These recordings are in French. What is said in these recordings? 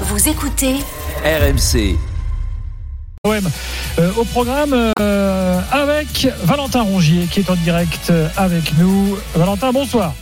Vous écoutez RMC. Euh, au programme euh, avec Valentin Rongier qui est en direct euh, avec nous. Valentin, bonsoir.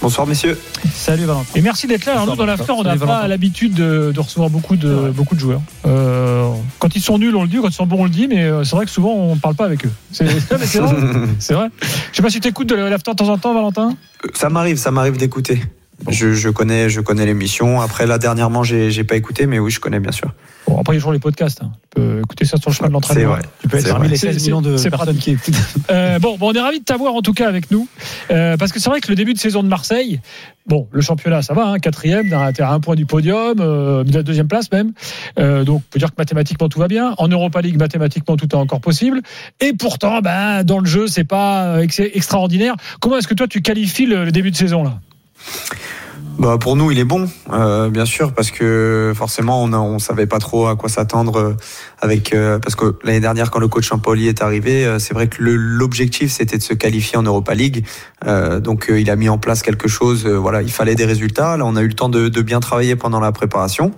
Bonsoir messieurs. Salut Valentin. Et merci d'être là. Alors, nous, dans l'after, on n'a pas l'habitude de, de recevoir beaucoup de, beaucoup de joueurs. Euh, quand ils sont nuls, on le dit. Quand ils sont bons, on le dit. Mais c'est vrai que souvent, on ne parle pas avec eux. C'est mais c'est vrai. C'est vrai. Je sais pas si tu écoutes de l'after de temps en temps, Valentin. Ça m'arrive, ça m'arrive d'écouter. Je, je connais, je connais l'émission. Après là dernièrement, j'ai, j'ai pas écouté, mais oui, je connais bien sûr. Bon, après, il y a toujours les podcasts. hein. Tu peux écouter ça sur le chemin de C'est l'entraînement. vrai. Tu peux être C'est parmi les C'est- 16 millions de c'est personnes qui écoutent. Euh, bon, bon, on est ravis de t'avoir en tout cas avec nous. Euh, parce que c'est vrai que le début de saison de Marseille, bon, le championnat, ça va, hein, quatrième, t'es à un point du podium, euh, de la deuxième place même. Euh, donc, on peut dire que mathématiquement tout va bien. En Europa League, mathématiquement tout est encore possible. Et pourtant, ben, dans le jeu, c'est pas ex- extraordinaire. Comment est-ce que toi tu qualifies le, le début de saison là? Bah pour nous, il est bon, euh, bien sûr, parce que forcément, on a, on savait pas trop à quoi s'attendre euh, avec euh, parce que l'année dernière, quand le coach Champoli est arrivé, euh, c'est vrai que l'objectif c'était de se qualifier en Europa League. Euh, donc euh, il a mis en place quelque chose. voilà, il fallait des résultats. Là, on a eu le temps de, de bien travailler pendant la préparation.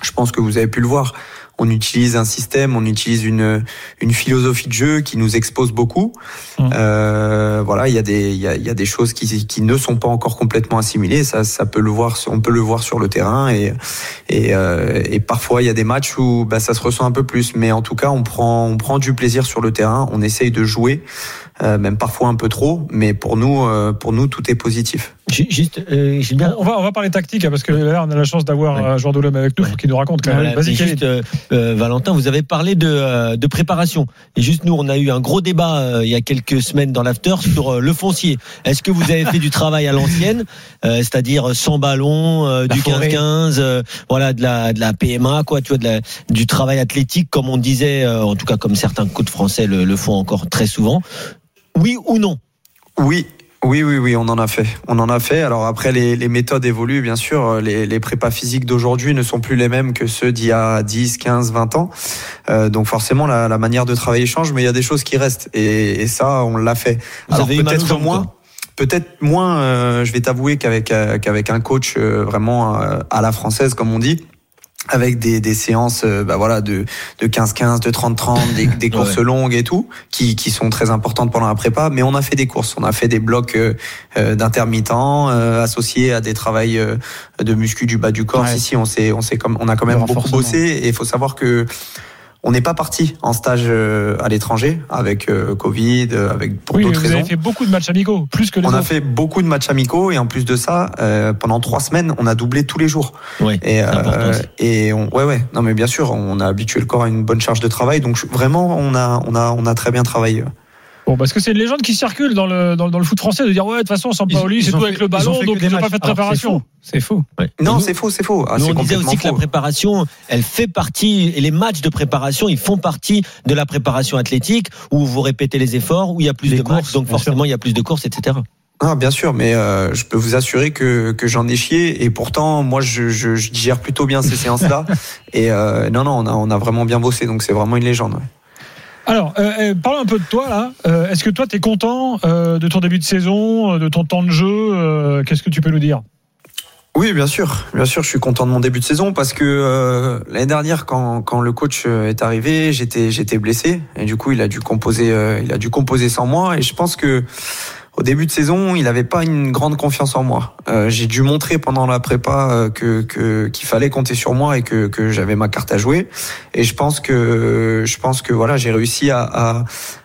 Je pense que vous avez pu le voir. On utilise un système, on utilise une, une philosophie de jeu qui nous expose beaucoup. Mmh. Euh, voilà, il y a des, il y a, il y a des choses qui, qui ne sont pas encore complètement assimilées. Ça, ça peut le voir, on peut le voir sur le terrain et, et, euh, et parfois il y a des matchs où bah, ça se ressent un peu plus. Mais en tout cas, on prend, on prend du plaisir sur le terrain. On essaye de jouer, euh, même parfois un peu trop. Mais pour nous, euh, pour nous, tout est positif. Ju- Juste, euh, Gilbert, on va, on va parler tactique, hein, parce que là, on a la chance d'avoir Ouais. un joueur de l'homme avec nous, faut qu'il nous raconte quand même. Voilà, Vas-y, juste, euh, euh, Valentin, vous avez parlé de, euh, de préparation. Et juste, nous, on a eu un gros débat euh, il y a quelques semaines dans l'after sur euh, le foncier. Est-ce que vous avez fait du travail à l'ancienne, euh, c'est-à-dire sans ballon, euh, du forêt. 15-15, euh, voilà, de la, de la PMA, quoi, tu vois, de la, du travail athlétique, comme on disait, euh, en tout cas, comme certains coachs français le, le font encore très souvent. Oui ou non? Oui. Oui, oui, oui, on en a fait. On en a fait. Alors après, les, les méthodes évoluent, bien sûr. Les, les prépas physiques d'aujourd'hui ne sont plus les mêmes que ceux d'il y a 10, 15, 20 ans. Euh, donc forcément, la, la manière de travailler change, mais il y a des choses qui restent. Et, et ça, on l'a fait. Vous Alors peut-être moins. Peut-être moins, euh, je vais t'avouer qu'avec euh, qu'avec un coach euh, vraiment euh, à la française, comme on dit, avec des, des séances euh, bah voilà de de 15-15, de 30-30, des, des courses Ouais. longues et tout, qui, qui sont très importantes pendant la prépa. Mais on a fait des courses, on a fait des blocs euh, euh, d'intermittents euh, associés à des travails euh, de muscu du bas du corps. Ouais. Si, on s'est on s'est comme on a quand même beaucoup bossé. Et il faut savoir que on n'est pas parti en stage euh, à l'étranger avec euh, Covid, euh, avec pour Oui, d'autres vous raisons. avez fait beaucoup de matchs amicaux, plus que les On a fait beaucoup de matchs amicaux et en plus de ça, euh, pendant trois semaines, on a doublé tous les jours. Oui, Et, euh, et on, ouais, ouais, non mais bien sûr, on a habitué le corps à une bonne charge de travail, donc vraiment, on a, on a, on a très bien travaillé. Bon, parce que c'est une légende qui circule dans le, dans, dans le foot français de dire ouais, de toute façon, sans Paoli, c'est tout fait- avec le ballon, donc ils n'ont pas fait de Alors, préparation. C'est. Ouais. Non, c'est faux, c'est faux. Ah, Nous, on disait aussi que la faux. préparation, elle fait partie, et les matchs de préparation, ils font partie de la préparation athlétique, où vous répétez les efforts, où il y a plus Les de courses, matchs, donc sûr. forcément il y a plus de courses, etc. Ah, bien sûr, mais euh, je peux vous assurer que, que j'en ai chié et pourtant, moi, je, je, je digère plutôt bien ces séances-là. Et euh, non, non, on a, on a vraiment bien bossé, donc c'est vraiment une légende. ouais. Alors, euh, euh, parlons un peu de toi là. Euh, Est-ce que toi, tu es content euh, de ton début de saison, de ton temps de jeu Qu'est-ce que tu peux nous dire? Oui, bien sûr, bien sûr, je suis content de mon début de saison parce que l'année dernière, quand, le coach est arrivé, j'étais blessé. Et du coup, il a dû composer, il a dû composer sans moi. Et je pense que au début de saison, il n'avait pas une grande confiance en moi. Euh, J'ai dû montrer pendant la prépa euh, que qu'il fallait compter sur moi et que, que j'avais ma carte à jouer. Et je pense que je pense que voilà, j'ai réussi à,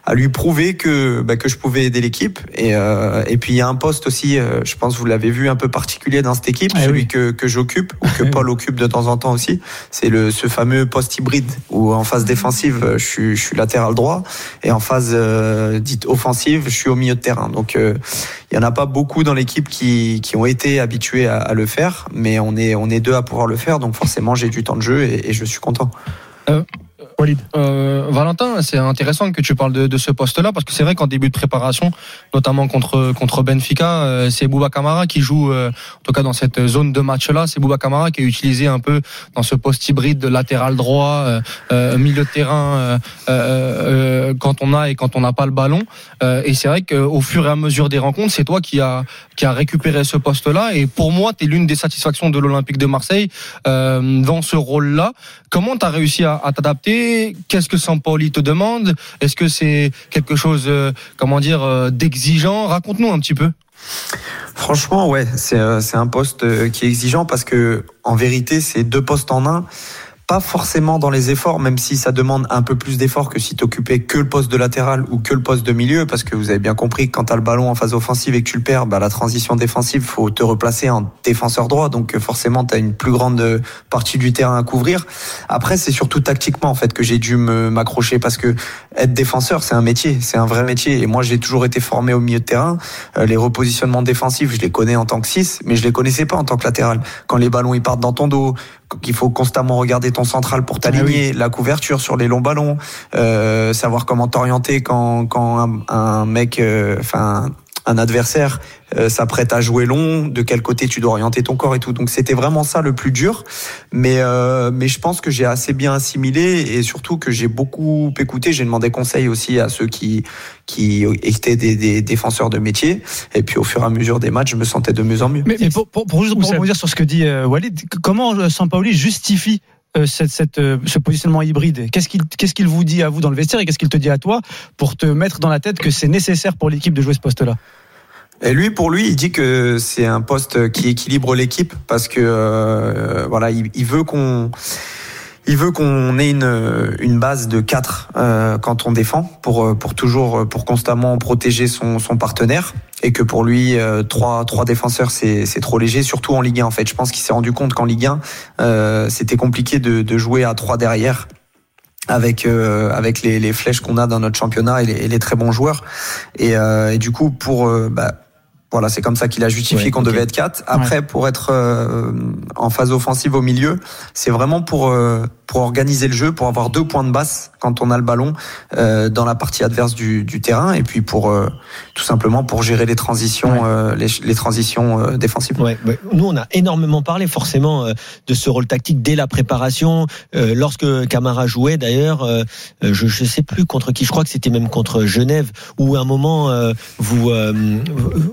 à lui prouver que bah, que je pouvais aider l'équipe. Et, euh, et puis il y a un poste aussi, euh, je pense que vous l'avez vu un peu particulier dans cette équipe, Ah celui oui. que, que j'occupe ou que Paul occupe de temps en temps aussi. C'est le ce fameux poste hybride où en phase défensive euh, je suis je suis latéral droit et en phase euh, dite offensive je suis au milieu de terrain. Donc euh, il y en a pas beaucoup dans l'équipe qui, qui ont été habitués à, à le faire, mais on est on est deux à pouvoir le faire. Donc forcément j'ai du temps de jeu et, et je suis content. Euh, Valentin, c'est intéressant que tu parles de, de ce poste-là parce que c'est vrai qu'en début de préparation, notamment contre contre Benfica, euh, c'est Bouba Kamara qui joue, euh, en tout cas dans cette zone de match-là, c'est Bouba Kamara qui est utilisé un peu dans ce poste hybride de latéral droit, euh, euh, milieu de terrain euh, quand on a et quand on n'a pas le ballon. Et c'est vrai qu'au fur et à mesure des rencontres, c'est toi qui a qui a récupéré ce poste-là. Et pour moi, tu es l'une des satisfactions de l'Olympique de Marseille dans ce rôle-là. Comment tu as réussi à, t'adapter? Qu'est-ce que Sampaoli te demande? Est-ce que c'est quelque chose, euh, comment dire, euh, d'exigeant? Raconte-nous un petit peu. Franchement, ouais, c'est euh, un poste euh, qui est exigeant parce que en vérité, c'est deux postes en un. Pas forcément dans les efforts, même si ça demande un peu plus d'efforts que si t'occupais que le poste de latéral ou que le poste de milieu, parce que vous avez bien compris que quand t'as le ballon en phase offensive et que tu le perds, bah, la transition défensive, faut te replacer en défenseur droit, donc euh, forcément t'as une plus grande euh, partie du terrain à couvrir. Après, c'est surtout tactiquement en fait que j'ai dû m'accrocher parce que être défenseur, c'est un métier, c'est un vrai métier. Et moi, j'ai toujours été formé au milieu de terrain. Euh, les repositionnements défensifs, je les connais en tant que 6, mais je les connaissais pas en tant que latéral. Quand les ballons ils partent dans ton dos, qu'il faut constamment regarder ton central pour t'aligner, la couverture sur les longs ballons, euh, savoir comment t'orienter quand quand un, un mec, euh, enfin un adversaire euh, s'apprête à jouer long, de quel côté tu dois orienter ton corps et tout. Donc c'était vraiment ça le plus dur. Mais euh, mais je pense que j'ai assez bien assimilé et surtout que j'ai beaucoup écouté. J'ai demandé conseil aussi à ceux qui qui étaient des, des défenseurs de métier. Et puis au fur et à mesure des matchs, je me sentais de mieux en mieux. Mais, pour, pour, pour juste pour rebondir sur ce que dit euh, Walid, comment Sampaoli justifie euh, cette, cette, euh, ce positionnement hybride? Qu'est-ce qu'il qu'est-ce qu'il vous dit à vous dans le vestiaire et qu'est-ce qu'il te dit à toi pour te mettre dans la tête que c'est nécessaire pour l'équipe de jouer ce poste-là? Et lui, pour lui, il dit que c'est un poste qui équilibre l'équipe parce que euh, voilà, il, veut qu'on il veut qu'on ait une, une base de 4 euh, quand on défend pour euh, pour toujours pour constamment protéger son, son partenaire. Et que pour lui euh, trois trois défenseurs c'est c'est trop léger surtout en Ligue 1 en fait. Je pense qu'il s'est rendu compte qu'en Ligue 1 euh, c'était compliqué de, de jouer à trois derrière avec euh, avec les, les flèches qu'on a dans notre championnat et les, et les très bons joueurs. Et, euh, et du coup pour euh, bah, voilà, c'est comme ça qu'il a justifié Ouais, qu'on devait être 4. Après, pour être euh, en phase offensive au milieu, c'est vraiment pour euh, pour organiser le jeu, pour avoir deux points de basse quand on a le ballon euh, dans la partie adverse du, du terrain, et puis pour euh, tout simplement pour gérer les transitions, euh, les, les transitions euh, défensives. Ouais, ouais. Nous, on a énormément parlé forcément euh, de ce rôle tactique dès la préparation. Euh, lorsque Camara jouait, d'ailleurs, je ne sais plus contre qui. Je crois que c'était même contre Genève, où à un moment euh, vous euh,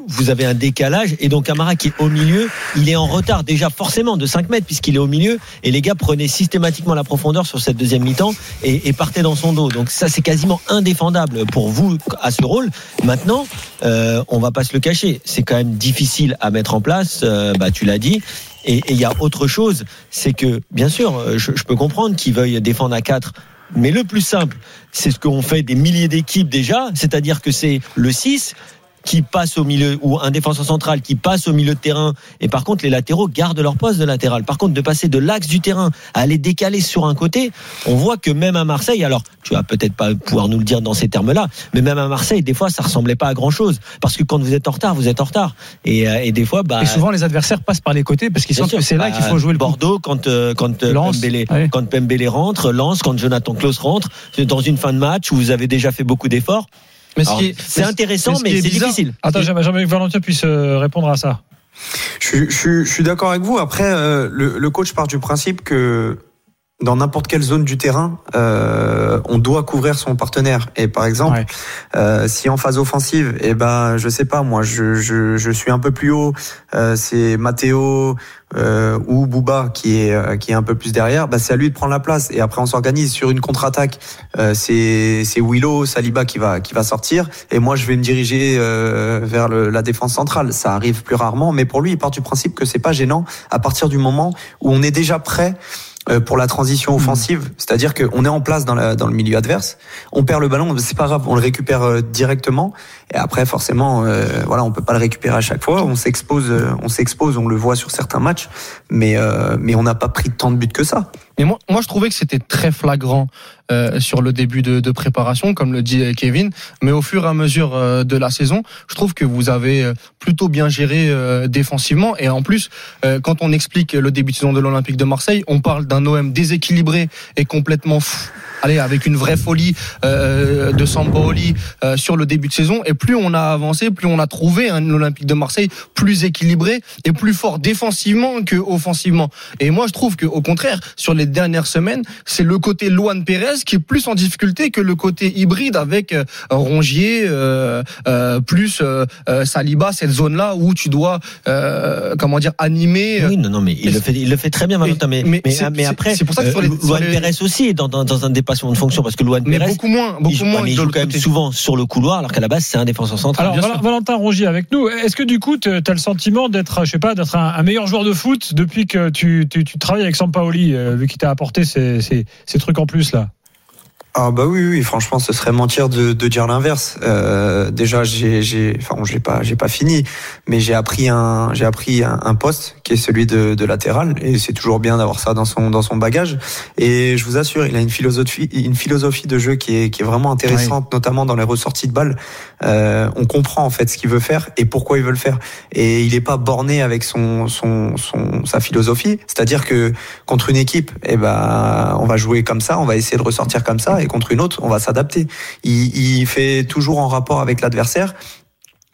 vous avez un décalage et donc Camara qui est au milieu, il est en retard déjà forcément de 5 mètres puisqu'il est au milieu et les gars prenaient systématiquement la profondeur sur cette deuxième mi-temps et, partaient dans son dos. Donc ça, c'est quasiment indéfendable pour vous à ce rôle. Maintenant, euh, on va pas se le cacher, c'est quand même difficile à mettre en place. euh, bah, tu l'as dit. Et et il y a autre chose, c'est que bien sûr, euh, je, je peux comprendre qu'ils veuillent défendre à 4 mais le plus simple, c'est ce qu'ont fait des milliers d'équipes déjà, c'est-à-dire que c'est le 6 qui passe au milieu ou un défenseur central qui passe au milieu de terrain et par contre les latéraux gardent leur poste de latéral. Par contre de passer de l'axe du terrain à aller décaler sur un côté, on voit que même à Marseille, alors tu vas peut-être pas pouvoir nous le dire dans ces termes-là, mais même à Marseille des fois ça ressemblait pas à grand-chose parce que quand vous êtes en retard, vous êtes en retard et, euh, et des fois bah Et souvent, les adversaires passent par les côtés parce qu'ils sentent sûr. que c'est là qu'il Bah, faut jouer le. Bordeaux quand euh, quand euh, ouais. quand Pembele rentre, Lens quand Jonathan Klaus rentre, dans une fin de match où vous avez déjà fait beaucoup d'efforts. Mais ce Alors, qui est- C'est intéressant, mais c'est difficile. Attends, j'aimerais que Valentin puisse euh, répondre à ça. Je, suis- je, suis- je suis d'accord avec vous. Après, euh, le, le coach part du principe que dans n'importe quelle zone du terrain, euh, on doit couvrir son partenaire. Et par exemple, Ouais. euh, si en phase offensive, eh ben, je sais pas, moi, je, je, je suis un peu plus haut, euh, c'est Matteo euh, ou Bouba qui est euh, qui est un peu plus derrière, bah, c'est à lui de prendre la place. Et après, on s'organise sur une contre-attaque. Euh, c'est c'est Willow, Saliba qui va qui va sortir, et moi, je vais me diriger euh, vers le, la défense centrale. Ça arrive plus rarement, mais pour lui, il part du principe que c'est pas gênant à partir du moment où on est déjà prêt pour la transition Hmm. offensive, c'est-à-dire qu'on est en place dans, la, dans le milieu adverse, on perd le ballon, c'est pas grave, on le récupère euh, directement, et après forcément, euh, voilà, on peut pas le récupérer à chaque fois, on s'expose, euh, on s'expose, on le voit sur certains matchs, mais euh, mais on n'a pas pris tant de buts que ça. Mais moi, moi, je trouvais que c'était très flagrant euh, sur le début de, de préparation, comme le dit euh, Kevin. Mais au fur et à mesure euh, de la saison, je trouve que vous avez plutôt bien géré euh, défensivement. Et en plus, quand on explique le début de saison de l'Olympique de Marseille, on parle d'un OM déséquilibré et complètement fou. Allez, avec une vraie folie euh, de Sampaoli euh, sur le début de saison. Et plus on a avancé, plus on a trouvé un Olympique de Marseille plus équilibré et plus fort défensivement que offensivement. Et moi, je trouve que au contraire, sur les dernières semaines, c'est le côté Luan Pérez qui est plus en difficulté que le côté hybride avec euh, Rongier euh, euh, plus euh, Saliba, cette zone-là où tu dois euh, comment dire animer. Oui, non, non, mais il le fait, il le fait très bien, Valentin. Mais, mais après, c'est pour ça que sur les- Luan Pérez aussi dans, dans, dans un dépassement de fonction parce que Luan mais Pérez, beaucoup moins, il beaucoup joue, moins. mais il joue quand même côté. souvent sur le couloir, alors qu'à la base c'est un défenseur central. Alors, Val-. Valentin Rongier avec nous. Est-ce que du coup, tu as le sentiment d'être, je sais pas, d'être un, un meilleur joueur de foot depuis que tu, tu, tu travailles avec Sampaoli, euh, vu qu'il t'a apporté ces, ces, ces trucs en plus là? Ah bah oui, oui, franchement, ce serait mentir de, de dire l'inverse. Euh, déjà, j'ai, j'ai, enfin, j'ai pas, j'ai pas fini, mais j'ai appris un, j'ai appris un, un poste qui est celui de, de latéral, et c'est toujours bien d'avoir ça dans son, dans son bagage. Et je vous assure, il a une philosophie, une philosophie de jeu qui est, qui est vraiment intéressante, notamment dans les ressorties de balles. Euh, on comprend en fait ce qu'il veut faire et pourquoi il veut le faire. Et il est pas borné avec son, son, son, sa philosophie. C'est-à-dire que contre une équipe, eh ben, on va jouer comme ça, on va essayer de ressortir comme ça, et contre une autre, on va s'adapter. Il, il fait toujours en rapport avec l'adversaire,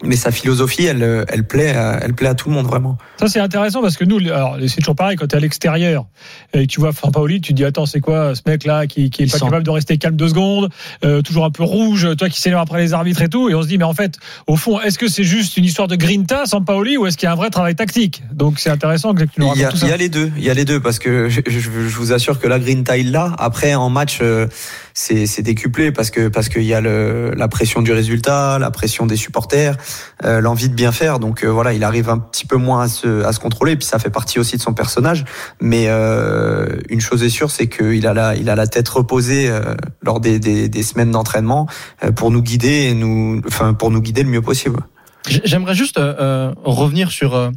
mais sa philosophie, elle, elle plaît, à, elle plaît à tout le monde vraiment. Ça, c'est intéressant parce que nous, alors, c'est toujours pareil quand tu es à l'extérieur et que tu vois Sampaoli, tu te dis Attends, c'est quoi ce mec-là qui, qui est pas sent- capable de rester calme deux secondes, euh, toujours un peu rouge, toi qui s'énerve après les arbitres et tout. Et on se dit Mais en fait, au fond, est-ce que c'est juste une histoire de grinta, Sampaoli, ou est-ce qu'il y a un vrai travail tactique? Donc, c'est intéressant que tu nous Il y, a, racontes tout il y a les deux, il y a les deux parce que je, je- je vous assure que la green tile là, après en match, euh, c'est décuplé parce que parce qu'il y a le, la pression du résultat, la pression des supporters, euh, l'envie de bien faire. Donc euh, voilà, il arrive un petit peu moins à se à se contrôler. Puis ça fait partie aussi de son personnage. Mais euh, une chose est sûre, c'est qu'il a la il a la tête reposée euh, lors des, des, des semaines d'entraînement euh, pour nous guider et nous enfin pour nous guider le mieux possible. J'aimerais juste euh, revenir sur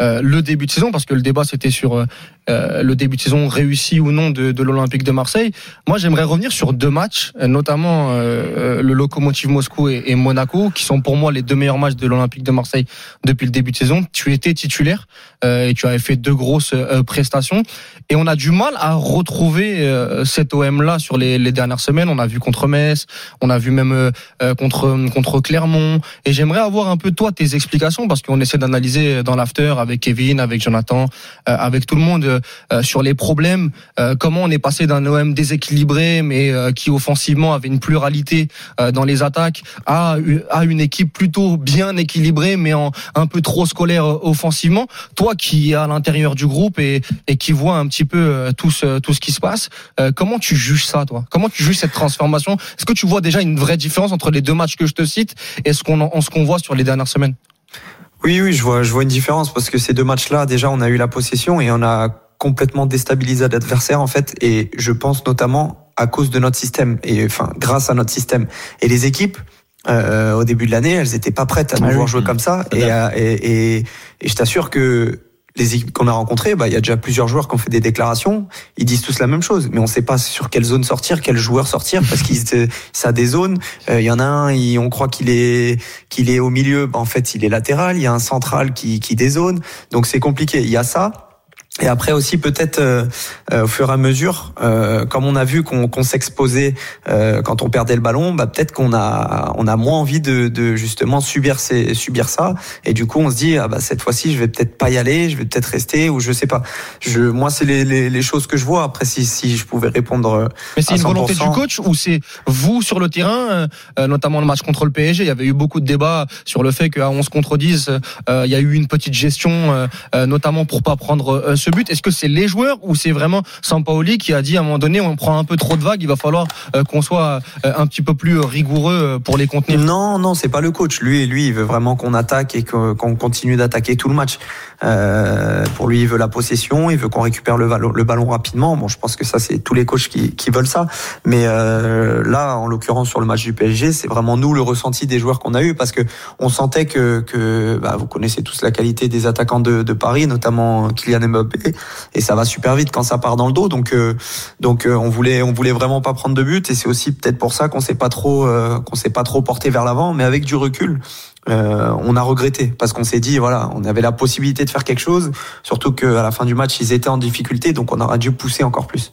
le début de saison parce que le débat c'était sur euh, euh, le début de saison réussi ou non de, de l'Olympique de Marseille. Moi, j'aimerais revenir sur deux matchs, euh, notamment euh, euh, le Lokomotiv Moscou et, Monaco, qui sont pour moi les deux meilleurs matchs de l'Olympique de Marseille depuis le début de saison. Tu étais titulaire euh, et tu avais fait deux grosses euh, prestations. Et on a du mal à retrouver euh, cet OM là sur les, les dernières semaines. On a vu contre Metz, on a vu même euh, euh, contre contre Clermont. Et j'aimerais avoir un peu toi tes explications parce qu'on essaie d'analyser dans l'after avec Kevin, avec Jonathan, euh, avec tout le monde euh, sur les problèmes. euh, comment on est passé d'un OM déséquilibré mais euh, qui offensivement avait une pluralité euh, dans les attaques à, à une équipe plutôt bien équilibrée mais en un peu trop scolaire euh, offensivement. Toi qui es à l'intérieur du groupe et, et qui vois un petit peu euh, tout ce, tout ce qui se passe, euh, comment tu juges ça toi? Comment tu juges cette transformation? Est-ce que tu vois déjà une vraie différence entre les deux matchs que je te cite et ce qu'on en- ce qu'on voit sur les dernières semaines? Oui, oui, je vois, je vois une différence parce que ces deux matchs-là, déjà, on a eu la possession et on a complètement déstabilisé l'adversaire en fait. Et je pense notamment à cause de notre système et enfin grâce à notre système. Et les équipes. euh, au début de l'année, elles étaient pas prêtes à nous Ah oui. jouer comme ça. Et, et, et je t'assure que les équipes qu'on a rencontrées, bah, il y a déjà plusieurs joueurs qui ont fait des déclarations. Ils disent tous la même chose, mais on sait pas sur quelle zone sortir, quel joueur sortir, parce qu'ils ça a des zones. Euh, Il y en a un, il- on croit qu'il est qu'il est au milieu, bah, en fait, il est latéral. Il y a un central qui qui dézone, donc c'est compliqué. Il y a ça. Et après aussi peut-être euh, euh, au fur et à mesure, euh, comme on a vu qu'on qu'on s'exposait euh, quand on perdait le ballon, bah peut-être qu'on a on a moins envie de, de justement subir ces, subir ça. Et du coup on se dit ah bah cette fois-ci je vais peut-être pas y aller, je vais peut-être rester ou je sais pas. Je moi c'est les, les, les choses que je vois. Après si si je pouvais répondre. euh, Mais c'est une volonté 100%. du coach ou c'est vous sur le terrain, notamment le match contre le PSG. Il y avait eu beaucoup de débats sur le fait qu'à 11 contre 10, euh, il y a eu une petite gestion, notamment pour pas prendre euh, ce ce but Est-ce que c'est les joueurs ou c'est vraiment Sampaoli qui a dit à un moment donné on prend un peu trop de vagues, il va falloir euh, qu'on soit euh, un petit peu plus rigoureux euh, pour les contenir? Non, non, c'est pas le coach. Lui, lui, il veut vraiment qu'on attaque et qu'on continue d'attaquer tout le match. Pour lui, il veut la possession, il veut qu'on récupère le ballon, rapidement. Bon, je pense que ça, c'est tous les coachs qui, veulent ça. Mais là, en l'occurrence, sur le match du PSG, c'est vraiment nous le ressenti des joueurs qu'on a eu parce que on sentait que, bah, vous connaissez tous la qualité des attaquants de, Paris, notamment Kylian Et ça va super vite quand ça part dans le dos. Donc, euh, donc euh, on voulait, on voulait vraiment pas prendre de but, et c'est aussi peut-être pour ça qu'on s'est pas trop, euh, qu'on s'est pas trop porté vers l'avant. Mais avec du recul, euh, on a regretté parce qu'on s'est dit voilà, on avait la possibilité de faire quelque chose, surtout qu'à la fin du match ils étaient en difficulté, donc on aurait dû pousser encore plus.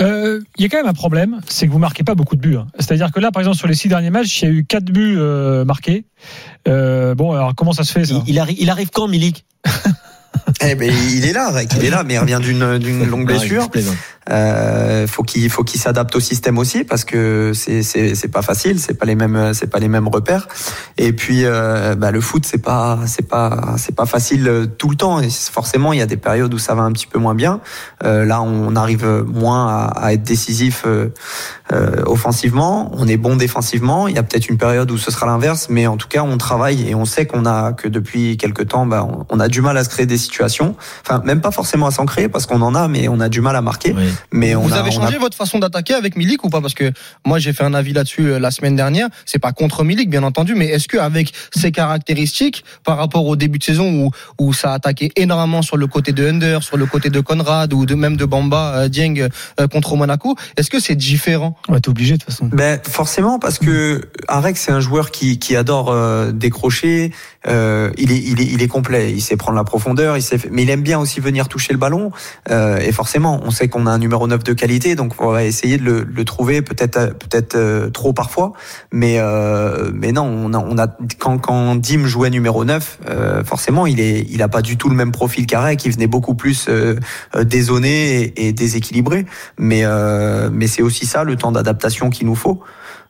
Euh, il y a quand même un problème, c'est que vous marquez pas beaucoup de buts. Hein. C'est-à-dire que là, par exemple, sur les six derniers matchs, il y a eu quatre buts euh, marqués. Euh, bon, alors comment ça se fait ça? Il, il, arrive, il arrive quand, Milik? eh ben, il est là, il est là, mais il revient d'une d'une longue blessure. Euh, faut qu'il faut qu'il s'adapte au système aussi parce que c'est c'est c'est pas facile, c'est pas les mêmes c'est pas les mêmes repères. Et puis euh, bah, le foot c'est pas c'est pas c'est pas facile euh, tout le temps. Et forcément il y a des périodes où ça va un petit peu moins bien. Euh, là on arrive moins à, à être décisif euh, euh, offensivement, on est bon défensivement. Il y a peut-être une période où ce sera l'inverse, mais en tout cas on travaille et on sait qu'on a que depuis quelques temps bah, on, a du mal à se créer des situations. Enfin même pas forcément à s'en créer parce qu'on en a, mais on a du mal à marquer. Mais vous on avez a, changé a... votre façon d'attaquer avec Milik ou pas? Parce que moi j'ai fait un avis là-dessus la semaine dernière. C'est pas contre Milik bien entendu, mais est-ce que avec ses caractéristiques par rapport au début de saison où où ça a attaqué énormément sur le côté de Under, sur le côté de Conrad ou de même de Bamba euh, Dieng euh, contre Monaco, est-ce que c'est différent? Ouais, t'es obligé de toute façon. Ben forcément parce que Arek c'est un joueur qui qui adore euh, décrocher. Euh, il est il est il est complet. Il sait prendre la profondeur. Il sait mais il aime bien aussi venir toucher le ballon. Euh, et forcément, on sait qu'on a un numéro 9 de qualité, donc on va essayer de le, le trouver peut-être peut-être euh, trop parfois, mais euh, mais non, on a, on a quand quand Dim jouait numéro 9, euh, forcément il est il a pas du tout le même profil qu'Arek, qui venait beaucoup plus euh, dézoné et, et, déséquilibré, mais mais c'est aussi ça le temps d'adaptation qu'il nous faut.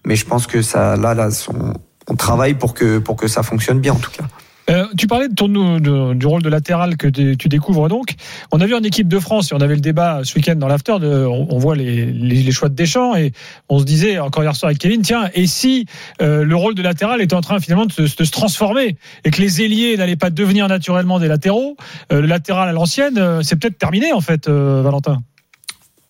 Mais je pense que ça là là on, on travaille pour que pour que ça fonctionne bien en tout cas. Euh, tu parlais de ton, du rôle de latéral que tu découvres donc. On a vu en équipe de France, et on avait le débat ce week-end dans l'after, on, on, voit les, les, les, choix de Deschamps, et on se disait encore hier soir avec Kevin, tiens, et si euh, le rôle de latéral était en train finalement de se, de se transformer, et que les ailiers n'allaient pas devenir naturellement des latéraux, euh, le latéral à l'ancienne, c'est peut-être terminé en fait, Valentin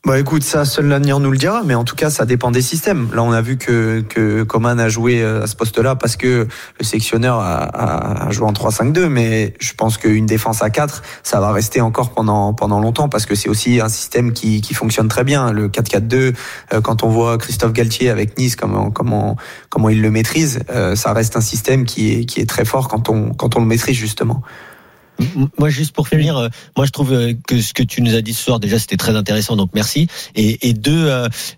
bah écoute, ça seul l'avenir nous le dira, mais en tout cas ça dépend des systèmes. Là on a vu que que Coman a joué à ce poste-là parce que le sectionneur a, a, joué en 3-5-2, mais je pense qu'une défense à 4, ça va rester encore pendant pendant longtemps parce que c'est aussi un système qui qui fonctionne très bien. Le 4-4-2, quand on voit Christophe Galtier avec Nice comment comment comment il le maîtrise, ça reste un système qui est qui est très fort quand on quand on le maîtrise justement. Moi, juste pour finir, euh, moi je trouve que ce que tu nous as dit ce soir, déjà, c'était très intéressant, donc merci. Et, et deux,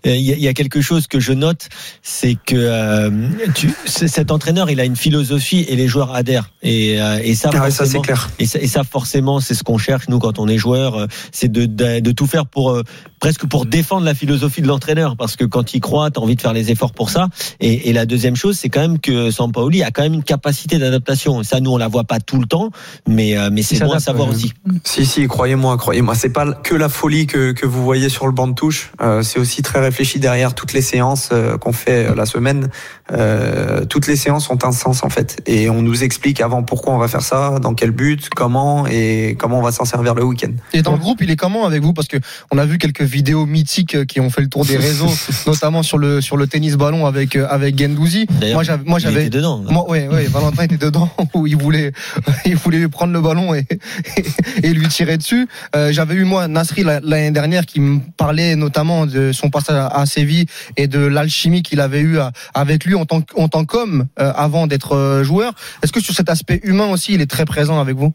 il euh, y, y, a quelque chose que je note, c'est que euh, tu, cet entraîneur, il a une philosophie et les joueurs adhèrent. Et, et ça, ah ouais, ça c'est clair. Et ça, et ça forcément, c'est ce qu'on cherche nous quand on est joueur, c'est de, de, de, tout faire pour presque pour défendre la philosophie de l'entraîneur, parce que quand il croit, t'as envie de faire les efforts pour ça. Et, et la deuxième chose, c'est quand même que Sampaoli a quand même une capacité d'adaptation. Ça, nous, on la voit pas tout le temps, mais mais c'est bon à savoir aussi. Si, si, croyez-moi, croyez-moi. C'est pas que la folie que, que vous voyez sur le banc de touche. Euh, c'est aussi très réfléchi derrière toutes les séances euh, qu'on fait euh, la semaine. Euh, toutes les séances ont un sens en fait, et on nous explique avant pourquoi on va faire ça, dans quel but, comment et comment on va s'en servir le week-end. Et dans le groupe, il est comment avec vous? Parce que on a vu quelques vidéos mythiques qui ont fait le tour des réseaux, notamment sur le sur le tennis ballon avec avec Gendouzi. Moi, j'avais, moi, j'avais dedans. Moi, ouais, ouais, Valentin était dedans où il voulait il voulait prendre le ballon et lui tirer dessus. Euh, J'avais eu moi Nasri l'année dernière qui me parlait notamment de son passage à Séville et de l'alchimie qu'il avait eu avec lui en tant, en tant qu'homme euh, avant d'être euh, joueur. Est-ce que sur cet aspect humain aussi, il est très présent avec vous?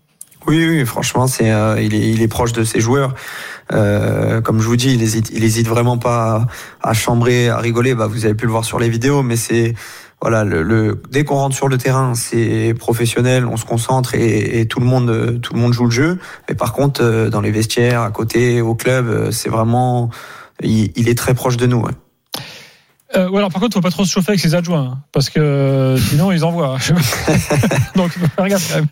Oui, franchement, c'est euh, il, est, il est proche de ses joueurs. Euh, comme je vous dis, il hésite, il hésite vraiment pas à, à chambrer, à rigoler. Bah, vous avez pu le voir sur les vidéos, mais c'est voilà, le, le dès qu'on rentre sur le terrain, c'est professionnel, on se concentre et, tout le monde, tout le monde joue le jeu. Mais par contre, euh, dans les vestiaires, à côté, au club, c'est vraiment, il, est très proche de nous. Euh, ouais, alors par contre, faut pas trop se chauffer avec ses adjoints, hein, parce que euh, sinon ils envoient. Donc faut faire gaffe quand même.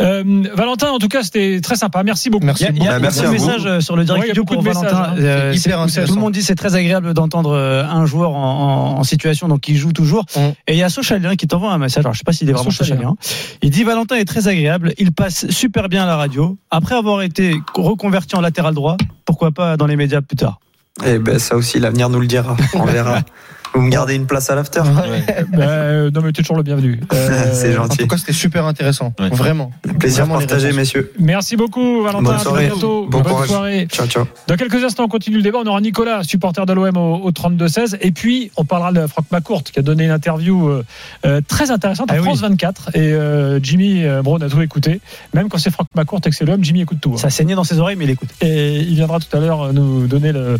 Euh, Valentin, en tout cas, c'était très sympa. Merci beaucoup. Merci. Il y a, vous. messages euh, sur le direct Ouais, il y a vidéo beaucoup pour de messages, Valentin. hein. Euh, hyper tout le monde dit c'est très agréable d'entendre un joueur en, en- en situation donc il joue toujours. Mm. Et il y a Sochalien qui t'envoie un message. Alors je sais pas s'il est vraiment Sochalien. Sochalien. Il dit Valentin est très agréable. Il passe super bien à la radio. Après avoir été reconverti en latéral droit, pourquoi pas dans les médias plus tard. Et ben ça aussi, l'avenir nous le dira. On verra. Vous me gardez une place à l'after Bah, euh, non, mais tu es toujours le bienvenu. Euh, C'est En gentil. tout cas, c'était super intéressant. Ouais. Vraiment. Plaisir Vraiment, partagé, messieurs. Merci beaucoup, Valentin. Bonne À soirée. bientôt. Bon Bonne courage. soirée. Ciao, ciao. Dans quelques instants, on continue le débat. On aura Nicolas, supporter de l'OM au, au 32-16. Et puis, on parlera de Franck McCourt, qui a donné une interview euh, euh, très intéressante à Ah oui. France 24. Et euh, Jimmy euh, Brown a tout écouté. Même quand c'est Franck McCourt et que c'est l'OM, Jimmy écoute tout. hein. Ça saignait dans ses oreilles, mais il écoute. Et il viendra tout à l'heure nous donner le-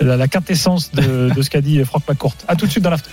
la, la quintessence de, de ce qu'a dit Franck McCourt. Tout de suite dans l'after.